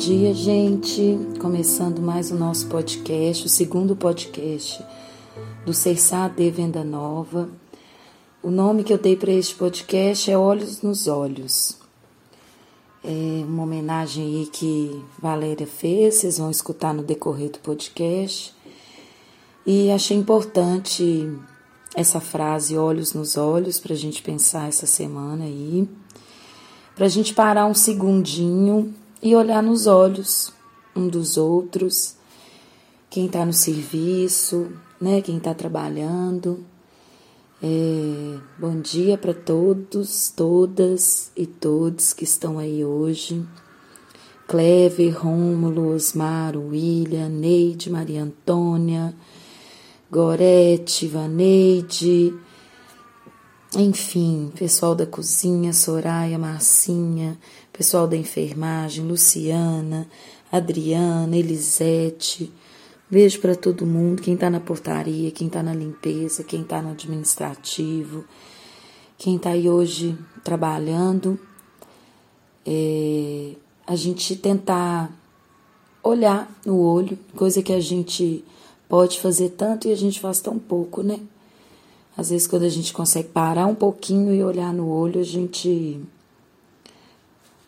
dia, gente. Começando mais o nosso podcast, o segundo podcast do de Venda Nova. O nome que eu dei para este podcast é Olhos nos Olhos. É uma homenagem aí que Valéria fez, vocês vão escutar no decorrer do podcast. E achei importante essa frase, olhos nos olhos, para a gente pensar essa semana aí. Para a gente parar um segundinho e olhar nos olhos um dos outros, quem está no serviço, né, quem está trabalhando. É, bom dia para todos, todas e todos que estão aí hoje. Clever, Rômulo, Osmar, William, Neide, Maria Antônia, Gorete, Vaneide, enfim, pessoal da cozinha, Soraya, Marcinha, pessoal da enfermagem, Luciana, Adriana, Elisete. Beijo para todo mundo, quem está na portaria, quem está na limpeza, quem está no administrativo, quem está aí hoje trabalhando. É, a gente tentar olhar no olho, coisa que a gente pode fazer tanto e a gente faz tão pouco, né? Às vezes, quando a gente consegue parar um pouquinho e olhar no olho, a gente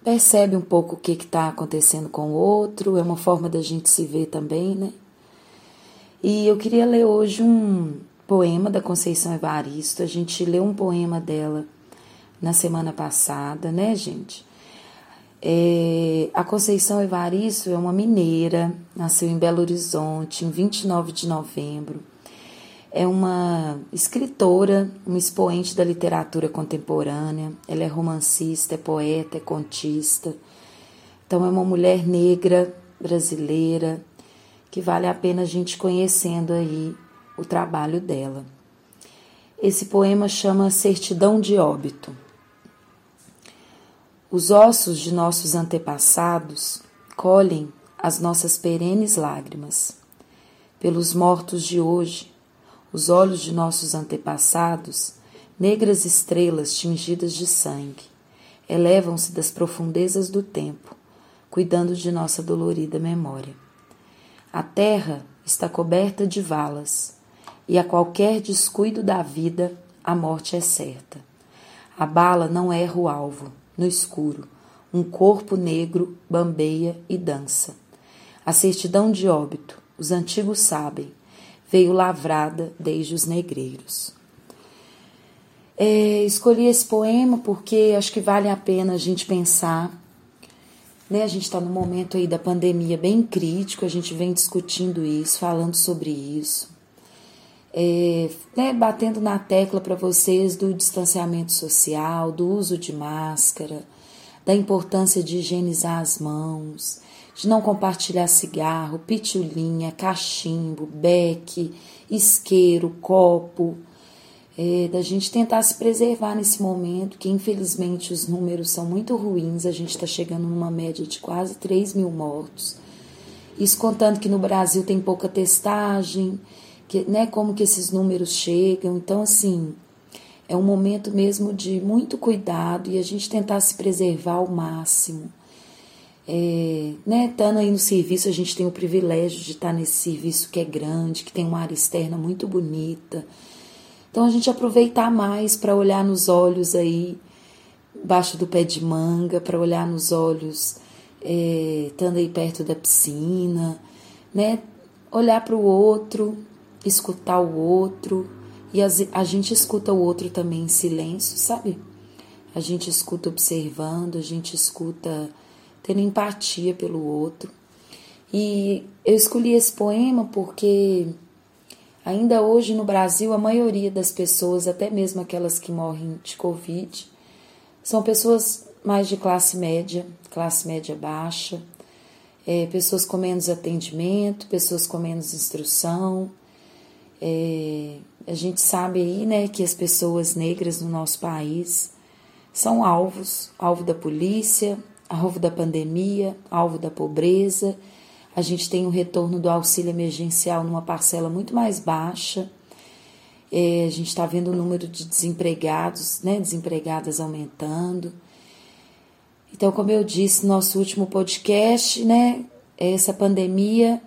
percebe um pouco o que está acontecendo com o outro, é uma forma da gente se ver também, né? E eu queria ler hoje um poema da Conceição Evaristo. A gente leu um poema dela na semana passada, né, gente? É, a Conceição Evaristo é uma mineira, nasceu em Belo Horizonte em 29 de novembro é uma escritora, uma expoente da literatura contemporânea. Ela é romancista, é poeta, é contista. Então, é uma mulher negra brasileira que vale a pena a gente conhecendo aí o trabalho dela. Esse poema chama Certidão de Óbito. Os ossos de nossos antepassados colhem as nossas perenes lágrimas. Pelos mortos de hoje, os olhos de nossos antepassados, negras estrelas tingidas de sangue, elevam-se das profundezas do tempo, cuidando de nossa dolorida memória. A terra está coberta de valas, e a qualquer descuido da vida, a morte é certa. A bala não erra o alvo, no escuro, um corpo negro bambeia e dança. A certidão de óbito, os antigos sabem, veio lavrada desde os negreiros. É, escolhi esse poema porque acho que vale a pena a gente pensar. Né? A gente está num momento aí da pandemia bem crítico, a gente vem discutindo isso, falando sobre isso. É, né, batendo na tecla para vocês do distanciamento social, do uso de máscara, da importância de higienizar as mãos, de não compartilhar cigarro, pitulinha, cachimbo, beque, isqueiro, copo, é, da gente tentar se preservar nesse momento, que infelizmente os números são muito ruins, a gente está chegando numa média de quase 3 mil mortos. Isso contando que no Brasil tem pouca testagem, que, né, como que esses números chegam. Então, assim, é um momento mesmo de muito cuidado e a gente tentar se preservar ao máximo. É, né, estando aí no serviço, a gente tem o privilégio de estar nesse serviço que é grande, que tem uma área externa muito bonita. Então a gente aproveitar mais para olhar nos olhos aí, baixo do pé de manga, para olhar nos olhos, é, estando aí perto da piscina, né? Olhar para o outro, escutar o outro, e a, gente escuta o outro também em silêncio, sabe? A gente escuta observando, a gente escuta tendo empatia pelo outro. E eu escolhi esse poema porque ainda hoje no Brasil a maioria das pessoas, até mesmo aquelas que morrem de Covid, são pessoas mais de classe média, classe média baixa, é, pessoas com menos atendimento, pessoas com menos instrução. É, a gente sabe aí, né, que as pessoas negras no nosso país são alvos, alvo da polícia, alvo da pandemia, alvo da pobreza, A gente tem o retorno do auxílio emergencial numa parcela muito mais baixa. É, a gente está vendo o número de desempregados, né, desempregadas aumentando. Então, como eu disse no nosso último podcast, né, essa pandemia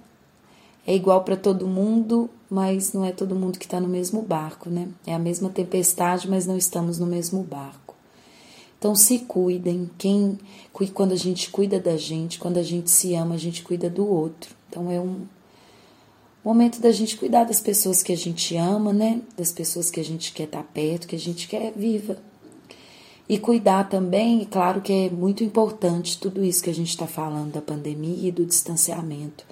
é igual para todo mundo, mas não é todo mundo que está no mesmo barco, né? É a mesma tempestade, mas não estamos no mesmo barco. Então se cuidem. Quem quando a gente cuida da gente, quando a gente se ama, a gente cuida do outro. Então é um momento da gente cuidar das pessoas que a gente ama, né? Das pessoas que a gente quer estar tá perto, que a gente quer viva. E cuidar também, claro que é muito importante tudo isso que a gente está falando da pandemia e do distanciamento.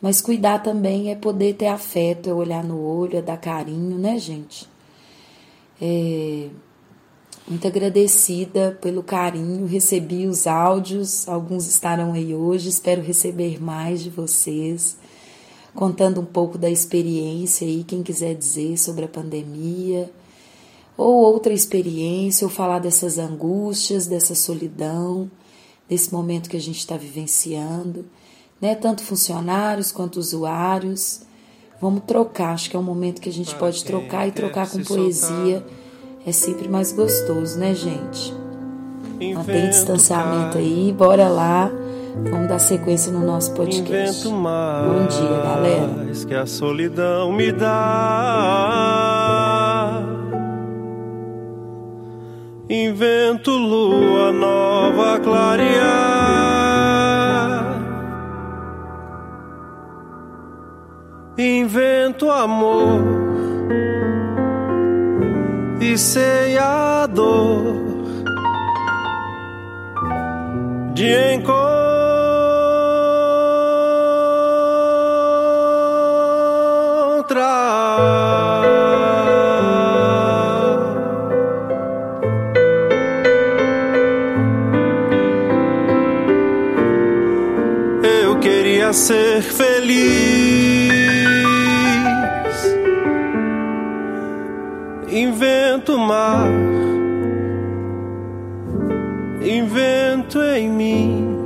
Mas cuidar também é poder ter afeto, é olhar no olho, é dar carinho, né, gente? É, muito agradecida pelo carinho, recebi os áudios, alguns estarão aí hoje, espero receber mais de vocês, contando um pouco da experiência aí, quem quiser dizer sobre a pandemia, ou outra experiência, ou falar dessas angústias, dessa solidão, desse momento que a gente está vivenciando né? Tanto funcionários quanto usuários. Vamos trocar, acho que é um momento que a gente pode trocar e trocar com poesia. É sempre mais gostoso, né, gente? Mantém distanciamento aí, bora lá. Vamos dar sequência no nosso podcast. Bom dia, galera. Que a solidão me dá. Invento lua nova clarear. Invento amor e sei a dor de encontrar. Eu queria ser feliz. Mar, invento em mim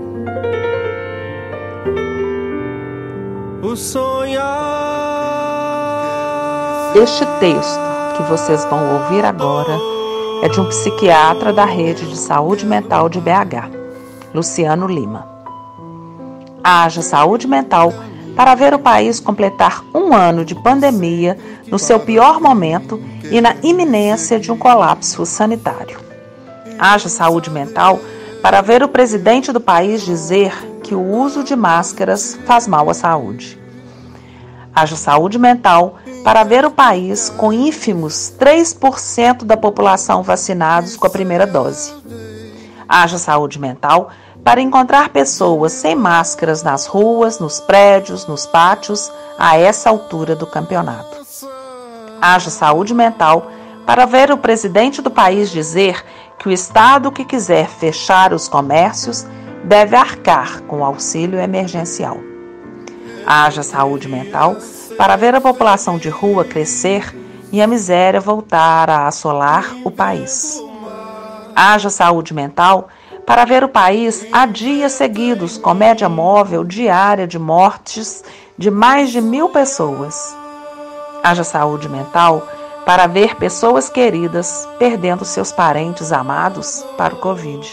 o sonhar. Este texto que vocês vão ouvir agora é de um psiquiatra da rede de saúde mental de BH, Luciano Lima. Haja saúde mental para ver o país completar um ano de pandemia no seu pior momento e na iminência de um colapso sanitário. Haja saúde mental para ver o presidente do país dizer que o uso de máscaras faz mal à saúde. Haja saúde mental para ver o país com ínfimos 3% da população vacinados com a primeira dose. Haja saúde mental para encontrar pessoas sem máscaras nas ruas, nos prédios, nos pátios, a essa altura do campeonato. Haja saúde mental para ver o presidente do país dizer que o Estado que quiser fechar os comércios deve arcar com o auxílio emergencial. Haja saúde mental para ver a população de rua crescer e a miséria voltar a assolar o país. Haja saúde mental para ver o país há dias seguidos com média móvel diária de mortes de mais de mil pessoas. Haja saúde mental para ver pessoas queridas perdendo seus parentes amados para o Covid.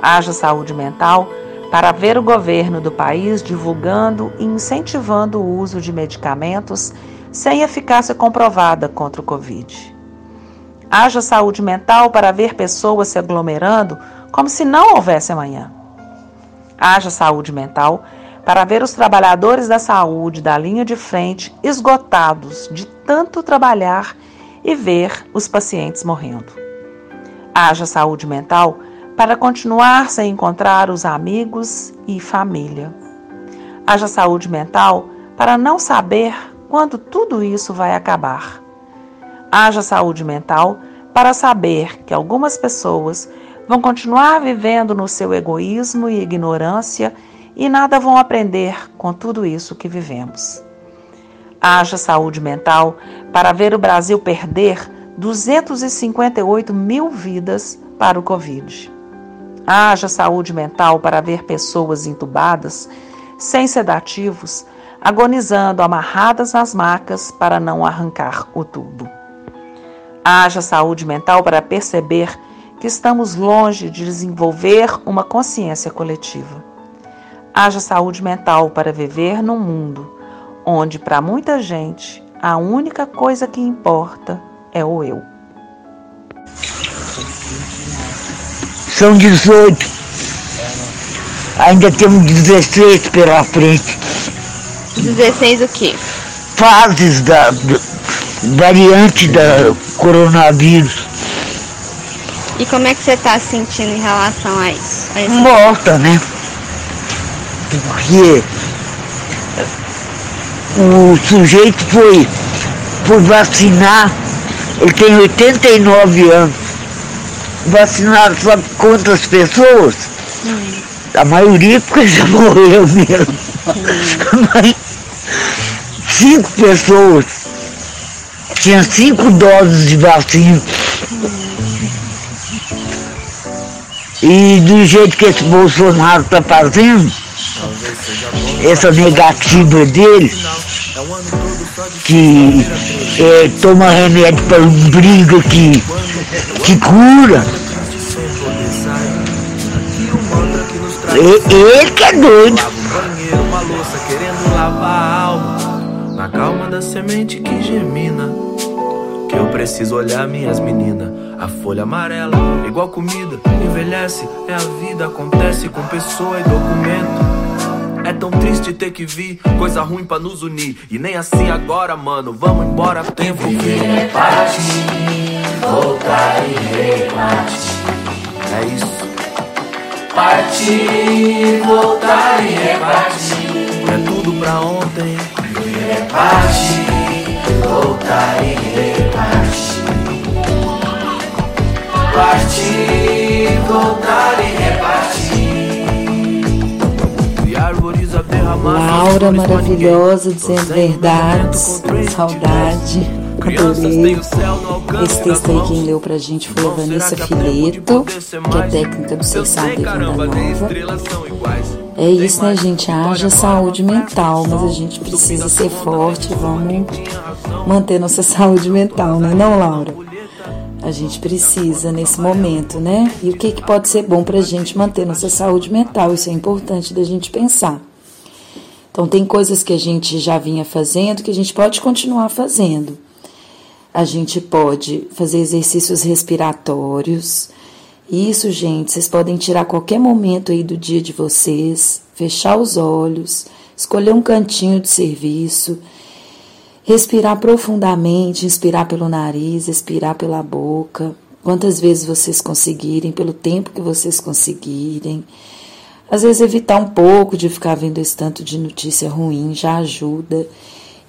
Haja saúde mental para ver o governo do país divulgando e incentivando o uso de medicamentos sem eficácia comprovada contra o Covid. Haja saúde mental para ver pessoas se aglomerando como se não houvesse amanhã. Haja saúde mental para ver os trabalhadores da saúde da linha de frente esgotados de tanto trabalhar e ver os pacientes morrendo. Haja saúde mental para continuar sem encontrar os amigos e família. Haja saúde mental para não saber quando tudo isso vai acabar. Haja saúde mental para saber que algumas pessoas vão continuar vivendo no seu egoísmo e ignorância e nada vão aprender com tudo isso que vivemos. Haja saúde mental para ver o Brasil perder 258 mil vidas para o Covid. Haja saúde mental para ver pessoas entubadas sem sedativos, agonizando amarradas nas macas para não arrancar o tubo. Haja saúde mental para perceber que estamos longe de desenvolver uma consciência coletiva. Haja saúde mental para viver num mundo onde, para muita gente, a única coisa que importa é o eu. São 18. Ainda temos 16 pela frente. 16 o quê? Fases da, da variante da coronavírus. E como é que você está se sentindo em relação a isso? A Morta, né? Porque o sujeito foi, foi vacinar, ele tem 89 anos. Vacinaram sabe quantas pessoas? Hum. A maioria porque já morreu mesmo. Hum. Mas cinco pessoas. Tinha cinco doses de vacina. Hum. E do jeito que esse Bolsonaro está fazendo, essa negativa dele, que é, toma remédio para briga que, que cura. Ele que é doido. Na calma da semente que germina. Que eu preciso olhar minhas meninas. A folha amarela, igual comida, envelhece. É a vida, acontece com pessoa e documento. É tão triste ter que vir, coisa ruim pra nos unir. E nem assim agora, mano, vamos embora, tempo. É partir, voltar e repartir. É isso. Partir, voltar e repartir. É tudo pra ontem. Viver partir, voltar e repartir. Partir, voltar e repartir. E árvores a derramar. Laura maravilhosa, dizendo verdades, saudade. Adorei. Esse texto aí quem leu pra gente foi a Vanessa Fileto, que é técnica do Sabem Venda Nova. É isso, né, gente? Haja saúde mental, mas a gente precisa ser forte. Vamos manter nossa saúde mental, né, não, Laura? A gente precisa nesse momento, né? E o que, que pode ser bom para a gente manter nossa saúde mental? Isso é importante da gente pensar. Então, tem coisas que a gente já vinha fazendo que a gente pode continuar fazendo. A gente pode fazer exercícios respiratórios. Isso, gente, vocês podem tirar qualquer momento aí do dia de vocês, fechar os olhos, escolher um cantinho de serviço Respirar profundamente, inspirar pelo nariz, expirar pela boca. Quantas vezes vocês conseguirem, pelo tempo que vocês conseguirem. Às vezes evitar um pouco de ficar vendo esse tanto de notícia ruim já ajuda.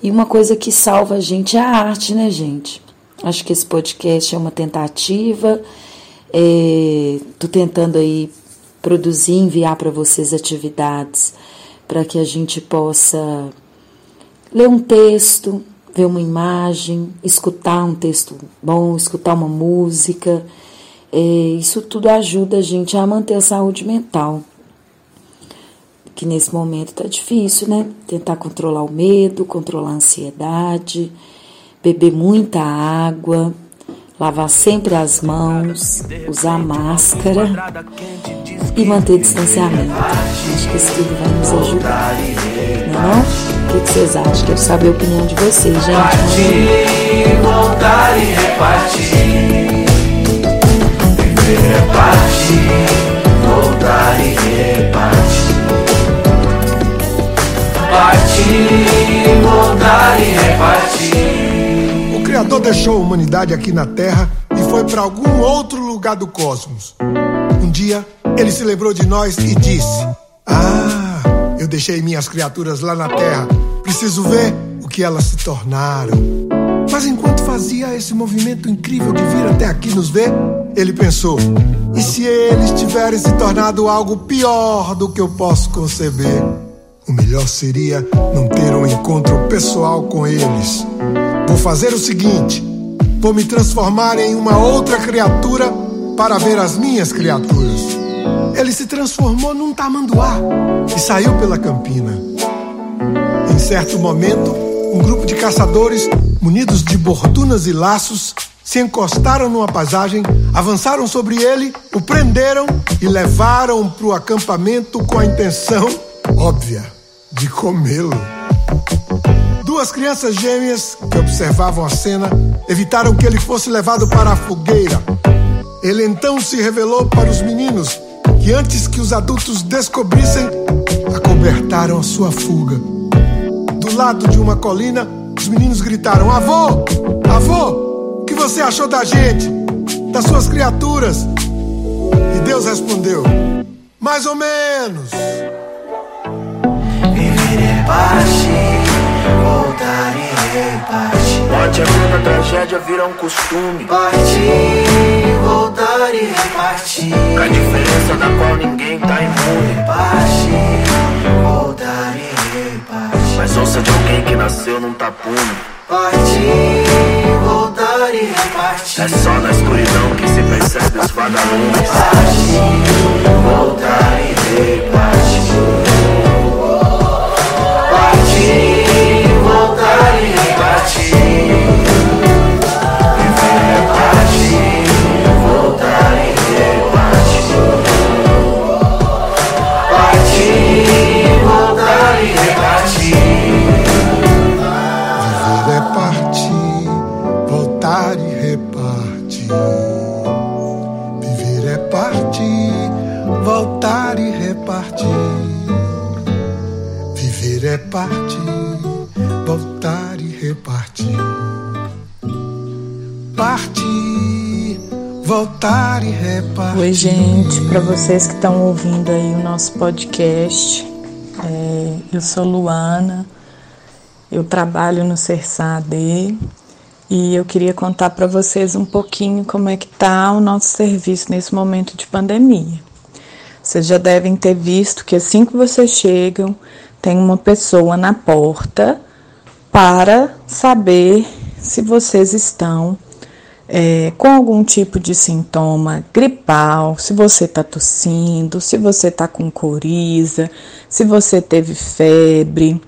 E uma coisa que salva a gente é a arte, né, gente? Acho que esse podcast é uma tentativa. Estou é, tentando aí produzir, enviar para vocês atividades para que a gente possa ler um texto, ver uma imagem, escutar um texto bom, escutar uma música. É, isso tudo ajuda a gente a manter a saúde mental. Que nesse momento tá difícil, né? Tentar controlar o medo, controlar a ansiedade, beber muita água, lavar sempre as mãos, usar máscara e manter distanciamento. Acho que isso tudo vai nos ajudar, não é? O que, vocês acham? Quero saber a opinião de vocês, gente. Partir, voltar e repartir. Viver é partir, voltar e repartir. Partir, voltar e repartir. Criador deixou a humanidade aqui na Terra e foi para algum outro lugar do cosmos. Um dia, ele se lembrou de nós e disse: Ah, eu deixei minhas criaturas lá na terra. Preciso ver o que elas se tornaram. Mas enquanto fazia esse movimento incrível de vir até aqui nos ver, ele pensou: e se eles tiverem se tornado algo pior do que eu posso conceber? O melhor seria não ter um encontro pessoal com eles. Vou fazer o seguinte: vou me transformar em uma outra criatura para ver as minhas criaturas. ele se transformou num tamanduá e saiu pela campina. Em certo momento, um grupo de caçadores, munidos de bordunas e laços, se encostaram numa paisagem, avançaram sobre ele, o prenderam e levaram para o acampamento com a intenção óbvia de comê-lo. Duas crianças gêmeas que observavam a cena evitaram que ele fosse levado para a fogueira. Ele então se revelou para os meninos, que antes que os adultos descobrissem, acobertaram a sua fuga. Do lado de uma colina, os meninos gritaram: Avô! Avô! O que você achou da gente? Das suas criaturas? E Deus respondeu: Mais ou menos. Viver é partir, voltar e repartir. É a tragédia vira um costume. Partir, voltar e repartir. A diferença da qual ninguém tá imune. Partir, voltar e repartir. Mas ouça de alguém que nasceu num tapume. Partir, voltar e repartir. É só na escuridão que se percebe os vagalumes. Partir, voltar e repartir. Partir, voltar e repartir. Viver é partir, Oi, gente, para vocês que estão ouvindo aí o nosso podcast, é, eu sou Luana, eu trabalho no CERSAD e eu queria contar para vocês um pouquinho como é que tá o nosso serviço nesse momento de pandemia. Vocês já devem ter visto que assim que vocês chegam, tem uma pessoa na porta para saber se vocês estão é, com algum tipo de sintoma gripal, se você está tossindo, se você está com coriza, se você teve febre,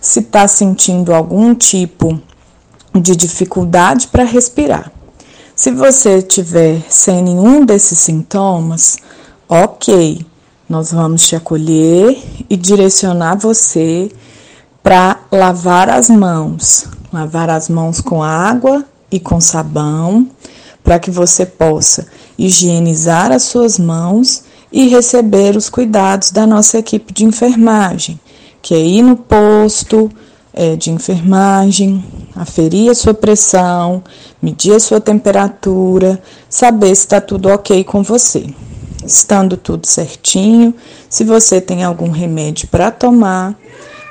se está sentindo algum tipo de dificuldade para respirar. Se você tiver sem nenhum desses sintomas, ok, nós vamos te acolher e direcionar você para lavar as mãos, lavar as mãos com água e com sabão, para que você possa higienizar as suas mãos e receber os cuidados da nossa equipe de enfermagem, que é ir no posto é, de enfermagem, aferir a sua pressão, medir a sua temperatura, saber se está tudo ok com você. Estando tudo certinho, se você tem algum remédio para tomar,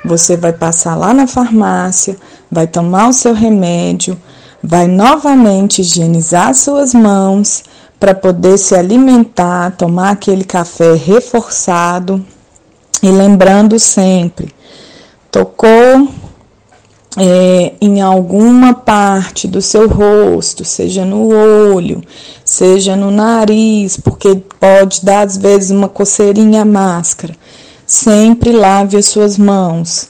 você vai passar lá na farmácia, vai tomar o seu remédio, vai novamente higienizar suas mãos para poder se alimentar, tomar aquele café reforçado e lembrando sempre, tocou é, em alguma parte do seu rosto, seja no olho, seja no nariz, porque pode dar às vezes uma coceirinha à máscara. Sempre lave as suas mãos.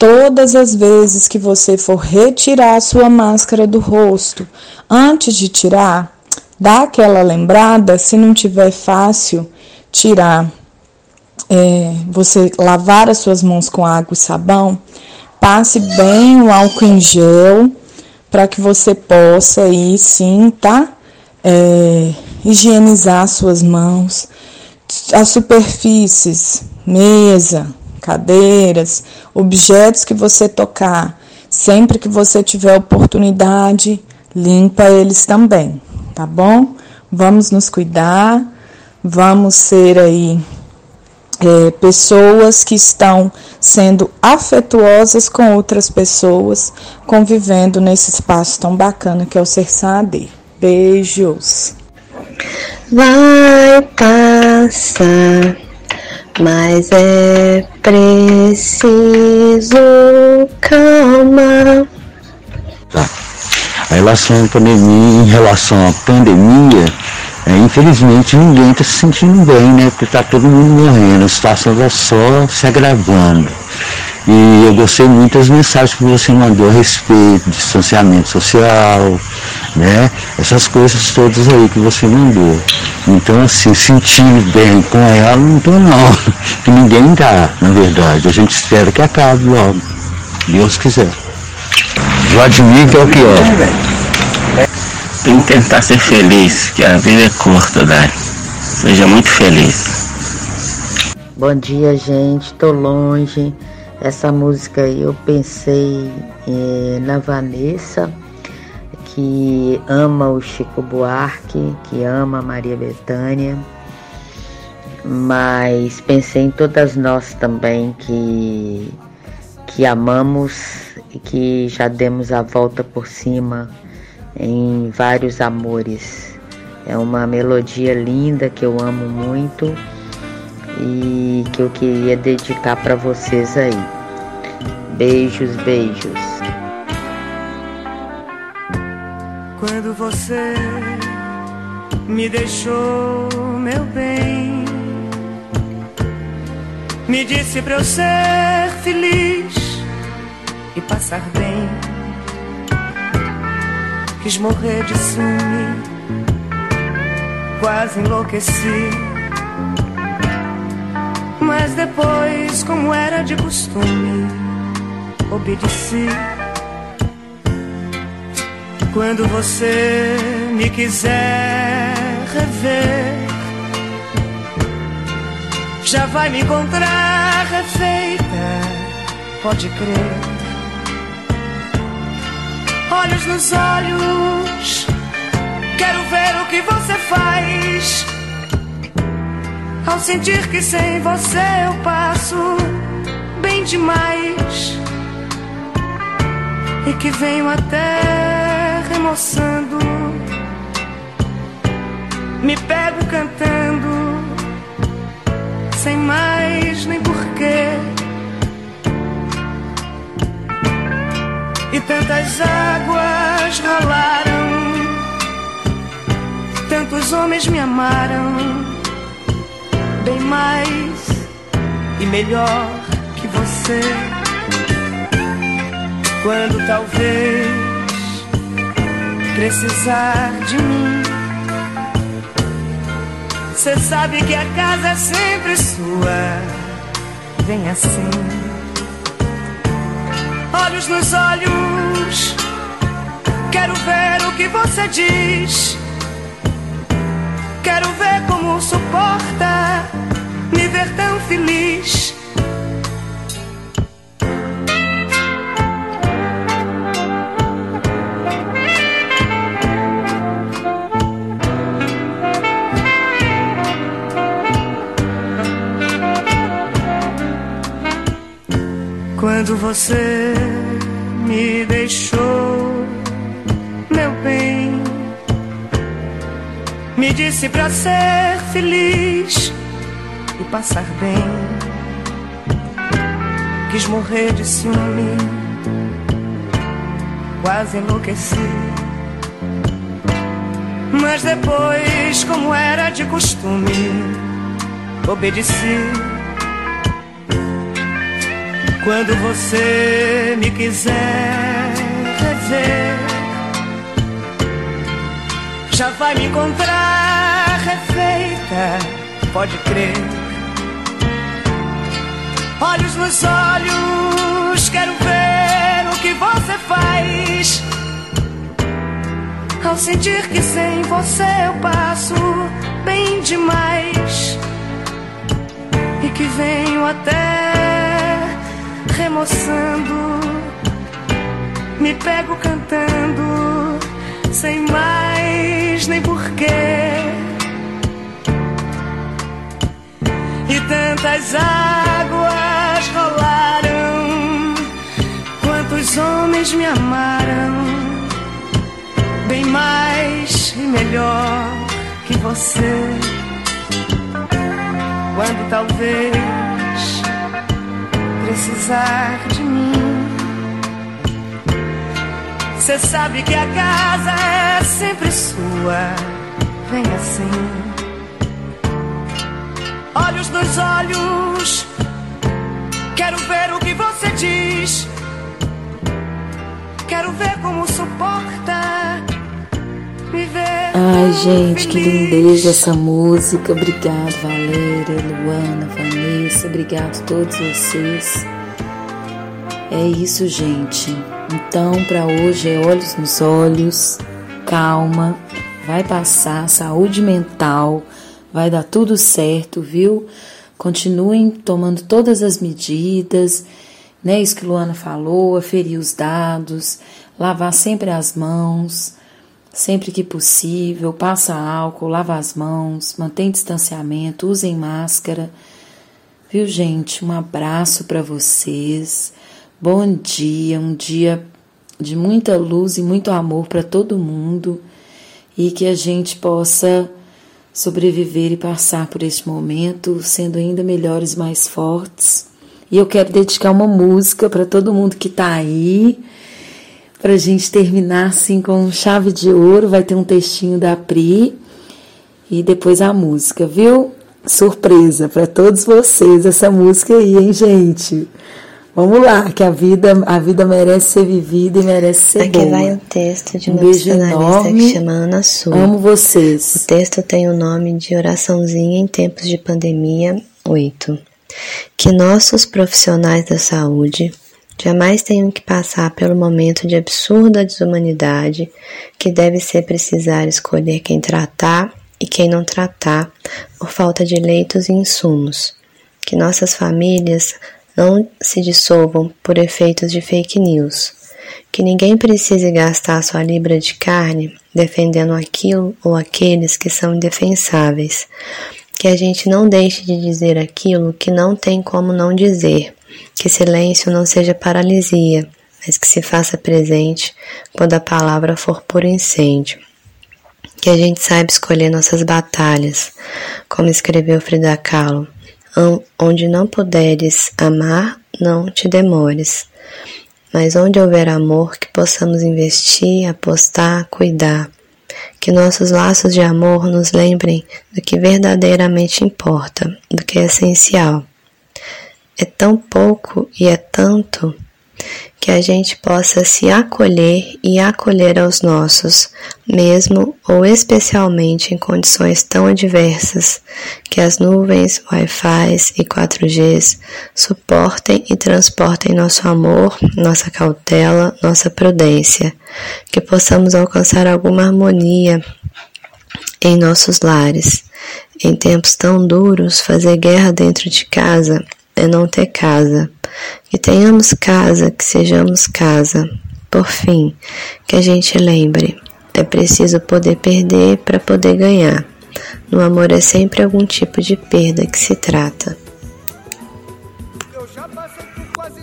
Todas as vezes que você for retirar a sua máscara do rosto, antes de tirar, dá aquela lembrada, se não tiver fácil tirar, é, você lavar as suas mãos com água e sabão, passe bem o álcool em gel para que você possa aí sim, tá? É, higienizar suas mãos, as superfícies, mesa, cadeiras, objetos que você tocar, sempre que você tiver oportunidade, limpa eles também, tá bom? Vamos nos cuidar, vamos ser aí é, pessoas que estão sendo afetuosas com outras pessoas, convivendo nesse espaço tão bacana que é o Serçade. Beijos! Vai passar, mas é preciso calma. Tá. A relação pandemia, em relação à pandemia, É, infelizmente ninguém está se sentindo bem, né? Porque está todo mundo morrendo, a situação está só se agravando. E eu gostei muito das mensagens que você mandou a respeito distanciamento social, né? Essas coisas todas aí que você mandou. Então, assim, sentir bem com ela não tô não. Que ninguém dá, na verdade. A gente espera que acabe logo. Deus quiser. Vladimir que é o que é. Tem que tentar ser feliz, que a vida é curta, Dani. Seja muito feliz. Bom dia, gente. Tô longe. Essa música eu pensei eh, na Vanessa, que ama o Chico Buarque, que ama a Maria Bethânia, mas pensei em todas nós também que, que amamos e que já demos a volta por cima em vários amores. É uma melodia linda que eu amo muito e que eu queria dedicar para vocês aí. Beijos, beijos. Quando você me deixou, meu bem, me disse pra eu ser feliz e passar bem. Quis morrer de ciúme, quase enlouqueci. Mas depois, como era de costume, obedeci. Quando você me quiser rever, já vai me encontrar refeita, pode crer. Olhos nos olhos, quero ver o que você faz. Ao sentir que sem você eu passo bem demais. E que venho até remoçando, me pego cantando, sem mais nem porquê. E tantas águas rolaram, tantos homens me amaram, mais e melhor que você quando talvez precisar de mim. Cê sabe que a casa é sempre sua, vem assim. Olhos nos olhos, quero ver o que você diz. Quero ver como suporta ver tão feliz. Quando você me deixou, meu bem, me disse pra ser feliz e passar bem. Quis morrer de ciúme, quase enlouqueci. Mas depois, como era de costume, obedeci. Quando você me quiser rever, já vai me encontrar refeita, pode crer. Olhos nos olhos, quero ver o que você faz. Ao sentir que sem você eu passo bem demais e que venho até remoçando, me pego cantando, sem mais nem porquê. E tantas águas quantos homens me amaram, bem mais e melhor que você. Quando talvez precisar de mim. Cê sabe que a casa é sempre sua, vem assim. Olhos nos olhos, quero ver o que você diz. Quero ver como suporta viver. Ai, gente, que lindeza essa música. Obrigado, Valéria, Luana, Vanessa. Obrigado a todos vocês. É isso, gente. Então, para hoje é olhos nos olhos, calma, vai passar, saúde mental, vai dar tudo certo, viu? Continuem tomando todas as medidas, né? Isso que Luana falou, aferir os dados, lavar sempre as mãos, sempre que possível, passa álcool, lava as mãos, mantém distanciamento, usem máscara. Viu, gente? Um abraço para vocês. Bom dia, um dia de muita luz e muito amor para todo mundo e que a gente possa sobreviver e passar por este momento sendo ainda melhores, mais fortes. E eu quero dedicar uma música para todo mundo que está aí, para a gente terminar assim com chave de ouro. Vai ter um textinho da Pri e depois a música, viu? Surpresa para todos vocês essa música aí, hein, gente? Vamos lá, que a vida, a vida merece ser vivida e merece ser Aqui boa. vai o texto de um uma beijo enorme. que chama Ana Sul. Amo vocês. O texto tem o nome de Oraçãozinha em Tempos de Pandemia 8. Que nossos profissionais da saúde jamais tenham que passar pelo momento de absurda desumanidade que deve ser precisar escolher quem tratar e quem não tratar por falta de leitos e insumos. Que nossas famílias não se dissolvam por efeitos de fake news. Que ninguém precise gastar sua libra de carne defendendo aquilo ou aqueles que são indefensáveis. Que a gente não deixe de dizer aquilo que não tem como não dizer. Que silêncio não seja paralisia, mas que se faça presente quando a palavra for por incêndio. Que a gente saiba escolher nossas batalhas, como escreveu Frida Kahlo. Onde não puderes amar, não te demores. Mas onde houver amor, que possamos investir, apostar, cuidar. Que nossos laços de amor nos lembrem do que verdadeiramente importa, do que é essencial. É tão pouco e é tanto que a gente possa se acolher e acolher aos nossos, mesmo ou especialmente em condições tão adversas que as nuvens, Wi-Fi e 4Gs suportem e transportem nosso amor, nossa cautela, nossa prudência, que possamos alcançar alguma harmonia em nossos lares. Em tempos tão duros, fazer guerra dentro de casa é não ter casa. Que tenhamos casa, que sejamos casa. Por fim, que a gente lembre: é preciso poder perder para poder ganhar. No amor é sempre algum tipo de perda que se trata.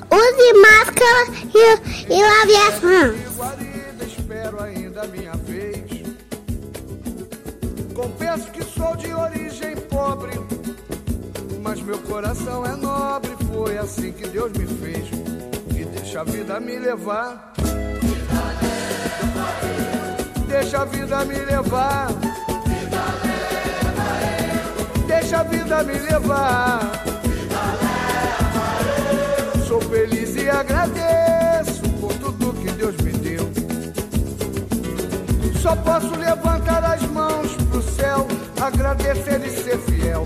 Use máscara e, e lave as mãos. espero ainda a minha vez. Confesso que sou de origem pobre, mas meu coração é nobre. Foi assim que Deus me fez. E deixa a vida me levar. Deixa a vida me levar. Deixa a vida me levar. Sou feliz e agradeço por tudo que Deus me deu. Só posso levantar as mãos pro céu, agradecer e ser fiel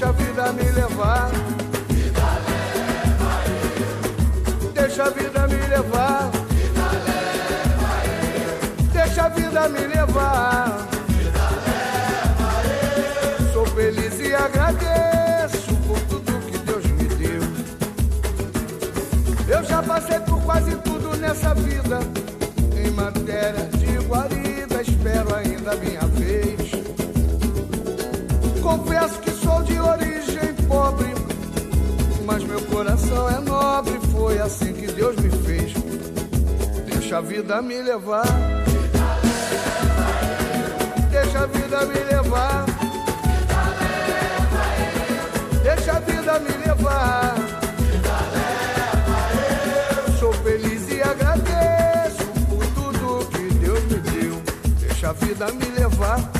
Deixa a vida me levar. Deixa a vida me levar. Deixa a vida me levar. Sou feliz e agradeço por tudo que Deus me deu. Eu já passei por quase tudo nessa vida. Em matéria de guarida, espero ainda a minha vez. confesso que de origem pobre, mas meu coração é nobre. Foi assim que Deus me fez. Deixa a vida me levar. Deixa a vida me levar. Deixa a vida me levar. Sou feliz e agradeço por tudo que Deus me deu. Deixa a vida me levar.